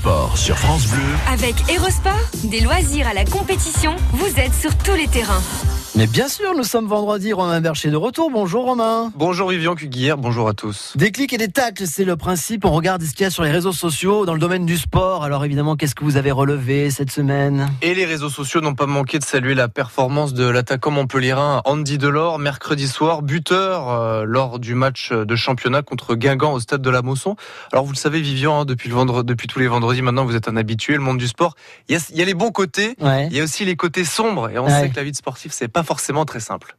sport sur France Bleu. Avec Erosport, des loisirs à la compétition, vous êtes sur tous les terrains. Mais bien sûr, nous sommes vendredi, Romain Bercher de retour. Bonjour Romain. Bonjour Vivian Cuguière, bonjour à tous. Des clics et des tacles, c'est le principe. On regarde ce qu'il y a sur les réseaux sociaux dans le domaine du sport. Alors évidemment, qu'est-ce que vous avez relevé cette semaine? Et les réseaux sociaux n'ont pas manqué de saluer la performance de l'attaquant montpelliérain Andy Delors, mercredi soir, buteur euh, lors du match de championnat contre Guingamp au stade de la Mosson. Alors vous le savez Vivian, hein, depuis, le vendredi, depuis tous les vendredis maintenant, vous êtes un habitué, le monde du sport. Il y a, il y a les bons côtés, Ouais. il y a aussi les côtés sombres. Et on Ouais. sait que la vie de sportif, c'est pas forcément très simple.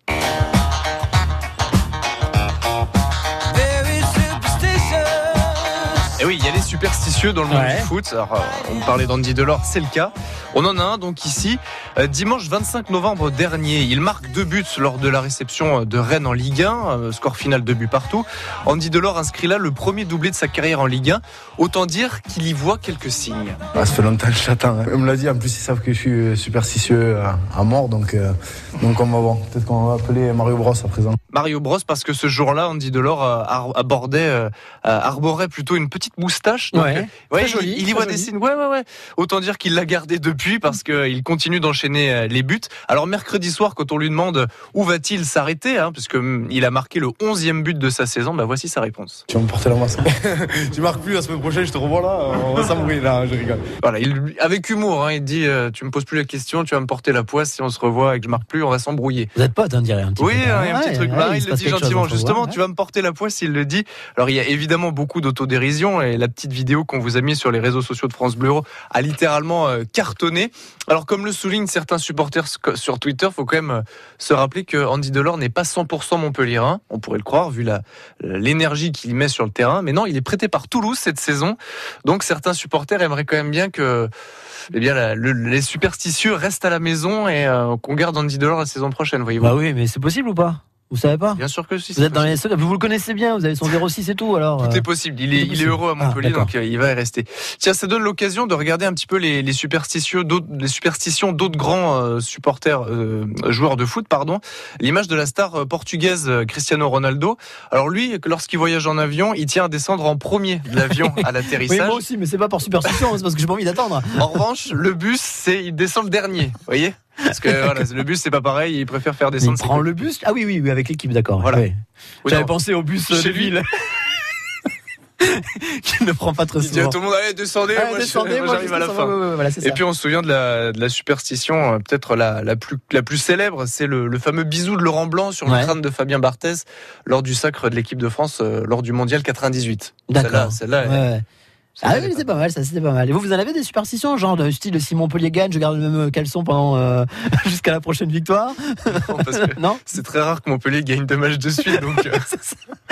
Superstitieux dans le monde Ouais. du foot. Alors, euh, on parlait d'Andy Delors, c'est le cas. On en a un donc ici, euh, dimanche 25 novembre dernier. Il marque deux buts lors de la réception de Rennes en Ligue 1, euh, score final deux buts partout. Andy Delors inscrit là le premier doublé de sa carrière en Ligue 1. Autant dire qu'il y voit quelques signes. Ah, ça fait longtemps que j'attends. On me l'a dit, en plus ils savent que je suis euh, superstitieux à, mort, donc, euh, donc on va voir. Peut-être qu'on va appeler Mario Bros à présent. Mario Bros parce que ce jour-là, Andy Delors euh, abordait, euh, euh, arborait plutôt une petite moustache. Donc, Ouais. ouais, Très il- joli, il, y voit joli. des signes. Ouais, ouais, ouais. Autant dire qu'il l'a gardé depuis parce qu'il continue d'enchaîner euh, les buts. Alors mercredi soir, quand on lui demande où va-t-il s'arrêter, hein, puisque il a marqué le 11e but de sa saison, bah voici sa réponse. Tu vas me porter la masse. tu marques plus la semaine prochaine, je te revois là, on va s'embrouiller là, je rigole. Voilà, il, avec humour, hein, il dit euh, tu me poses plus la question, tu vas me porter la poisse. Si on se revoit et que je marque plus, on va s'embrouiller. Vous êtes potes, on dirait un petit Oui, peu. hein, il y a un petit truc. ouais, Bah, il le dit gentiment. Justement, ouais. tu vas me porter la poisse, il le dit. Alors, il y a évidemment beaucoup d'autodérision et la petite vidéo qu'on vous a mise sur les réseaux sociaux de France Bleu a littéralement euh, cartonné. Alors, comme le soulignent certains supporters sur Twitter, faut quand même euh, se rappeler que Andy Delors n'est pas 100% montpelliérain. On pourrait le croire vu l'énergie qu'il met sur le terrain. Mais non, il est prêté par Toulouse cette saison. Donc, certains supporters aimeraient quand même bien que eh les superstitieux restent à la maison et euh, qu'on garde Andy Delors la saison prochaine, voyez-vous. Bah oui, mais c'est possible ou pas? Vous savez pas Bien sûr que si. Vous êtes dans les vous le connaissez bien, vous avez son 06 et tout alors. Tout euh, est possible. Il est, il est heureux à Ah, Montpellier, donc euh, il va y rester. Tiens, ça donne l'occasion de regarder un petit peu les, les superstitieux, les superstitions d'autres grands euh, supporters, euh, joueurs de foot, pardon. L'image de la star portugaise Cristiano Ronaldo. Alors lui, lorsqu'il voyage en avion, il tient à descendre en premier de l'avion à Oui, l'atterrissage. moi aussi, mais c'est pas pour superstition, c'est parce que j'ai pas envie d'attendre. En revanche, le bus, c'est il descend le dernier. Vous voyez? Parce que voilà, le bus, c'est pas pareil. Il préfère faire descendre. il prend le bus Ah oui, oui, oui, avec l'équipe, d'accord. Voilà. oui. Oui, J'avais pensé au bus Chez de lui. ville. Qui ne prend pas très Il dit souvent. à tout le monde, allez, descendez, Ah, moi, je- descendez, moi, moi, j'arrive à la fin. ouais, ouais, ouais, voilà, c'est Et ça. puis on se souvient de la, de la superstition, euh, peut-être la, la, plus, la plus célèbre, c'est le, le fameux bisou de Laurent Blanc sur Ouais. le crâne de Fabien Barthez lors du sacre de l'équipe de France euh, lors du mondial 98. D'accord. Celle-là, celle-là, Ah oui, est c'est pas mal, ça c'était pas mal. Et vous, vous en avez des superstitions, genre de style si Montpellier gagne, je garde le même caleçon pendant euh, jusqu'à la prochaine victoire? Pas- parce que Non? c'est très rare que Montpellier gagne deux matchs de suite, donc euh,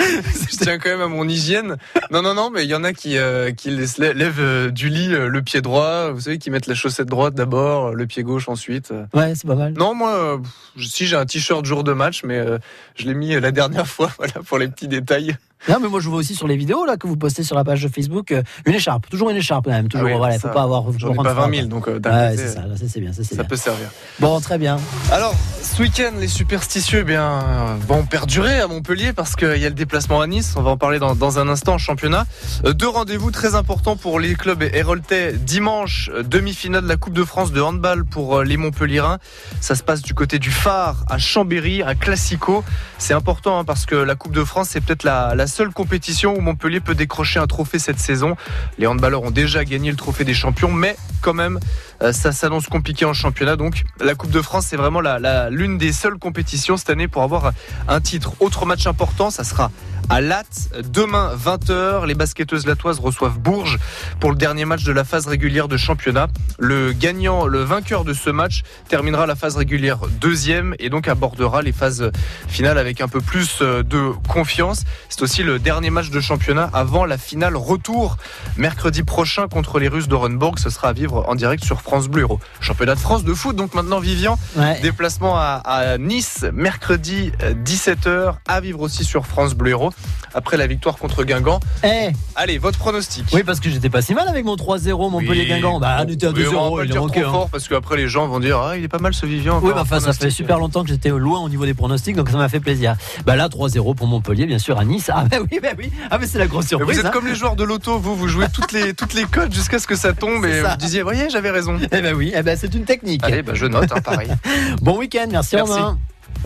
je tiens quand même à mon hygiène. Non, non, non, mais il y en a qui, euh, qui laissent- lèvent euh, du lit euh, le pied droit, vous savez, qui mettent la chaussette droite d'abord, euh, le pied gauche ensuite. euh. Ouais, c'est pas mal. Non, moi, euh, si j'ai un t-shirt jour de match, mais euh, je l'ai mis euh, la dernière fois, voilà, pour les petits détails. Non, mais moi je vois aussi sur les vidéos là que vous postez sur la page de Facebook euh, une écharpe, toujours une écharpe quand même, toujours. Ah oui, voilà, faut pas avoir. J'en ai pas froid, 20 000, donc euh. Ouais, c'est ça, c'est bien, ça c'est ça bien. peut servir. Bon, très bien. Alors, ce week-end, les superstitieux eh bien, vont perdurer à Montpellier parce qu'il y a le déplacement à Nice. On va en parler dans, dans un instant en championnat. Euh, Deux rendez-vous très importants pour les clubs héroltais. Dimanche, euh, demi-finale de la Coupe de France de handball pour les Montpelliérains. Ça se passe du côté du Phare à Chambéry, un classico. C'est important hein, parce que la Coupe de France, c'est peut-être la, la seule compétition où Montpellier peut décrocher un trophée cette saison. Les handballeurs ont déjà gagné le trophée des champions, mais quand même, euh, ça s'annonce compliqué en championnat. Donc, la Coupe de France, c'est vraiment la- la- l'une des seules compétitions cette année pour avoir un titre. Autre match important, ça sera à Latte. Demain, 20h, les basketteuses latoises reçoivent Bourges pour le dernier match de la phase régulière de championnat. Le gagnant, le vainqueur de ce match terminera la phase régulière deuxième et donc abordera les phases finales avec un peu plus euh, de confiance. C'est aussi le dernier match de championnat avant la finale retour mercredi prochain contre les Russes d'Orenburg. Ce sera à vivre en direct sur France Bleu Héros. Championnat de France de foot, donc maintenant Vivian. Ouais. Déplacement à, à Nice, mercredi euh, 17h, à vivre aussi sur France Bleu Héros. Après la victoire contre Guingamp. Eh, Allez, votre pronostic. oui, parce que j'étais pas si mal avec mon 3-0, Montpellier-Guingamp. Bah, on était à Oui, on va 2-0, pas le il manqué. trop hein. fort parce qu'après les gens vont dire ah il est pas mal ce Vivian. Oui, bah, enfin, ça fait super longtemps que j'étais loin au niveau des pronostics, donc ça m'a fait plaisir. Bah là, 3-0 pour Montpellier, bien sûr, à Nice. Ah bah oui, bah oui. Ah mais c'est la grosse surprise. Vous êtes hein. comme les joueurs de loto, vous, vous jouez toutes les, toutes les codes jusqu'à ce que ça tombe et ça. vous disiez, voyez, j'avais raison. Eh ben oui, eh ben c'est une technique. Allez, bah, je note, hein, pareil. Bon week-end, merci, Merci. Romain.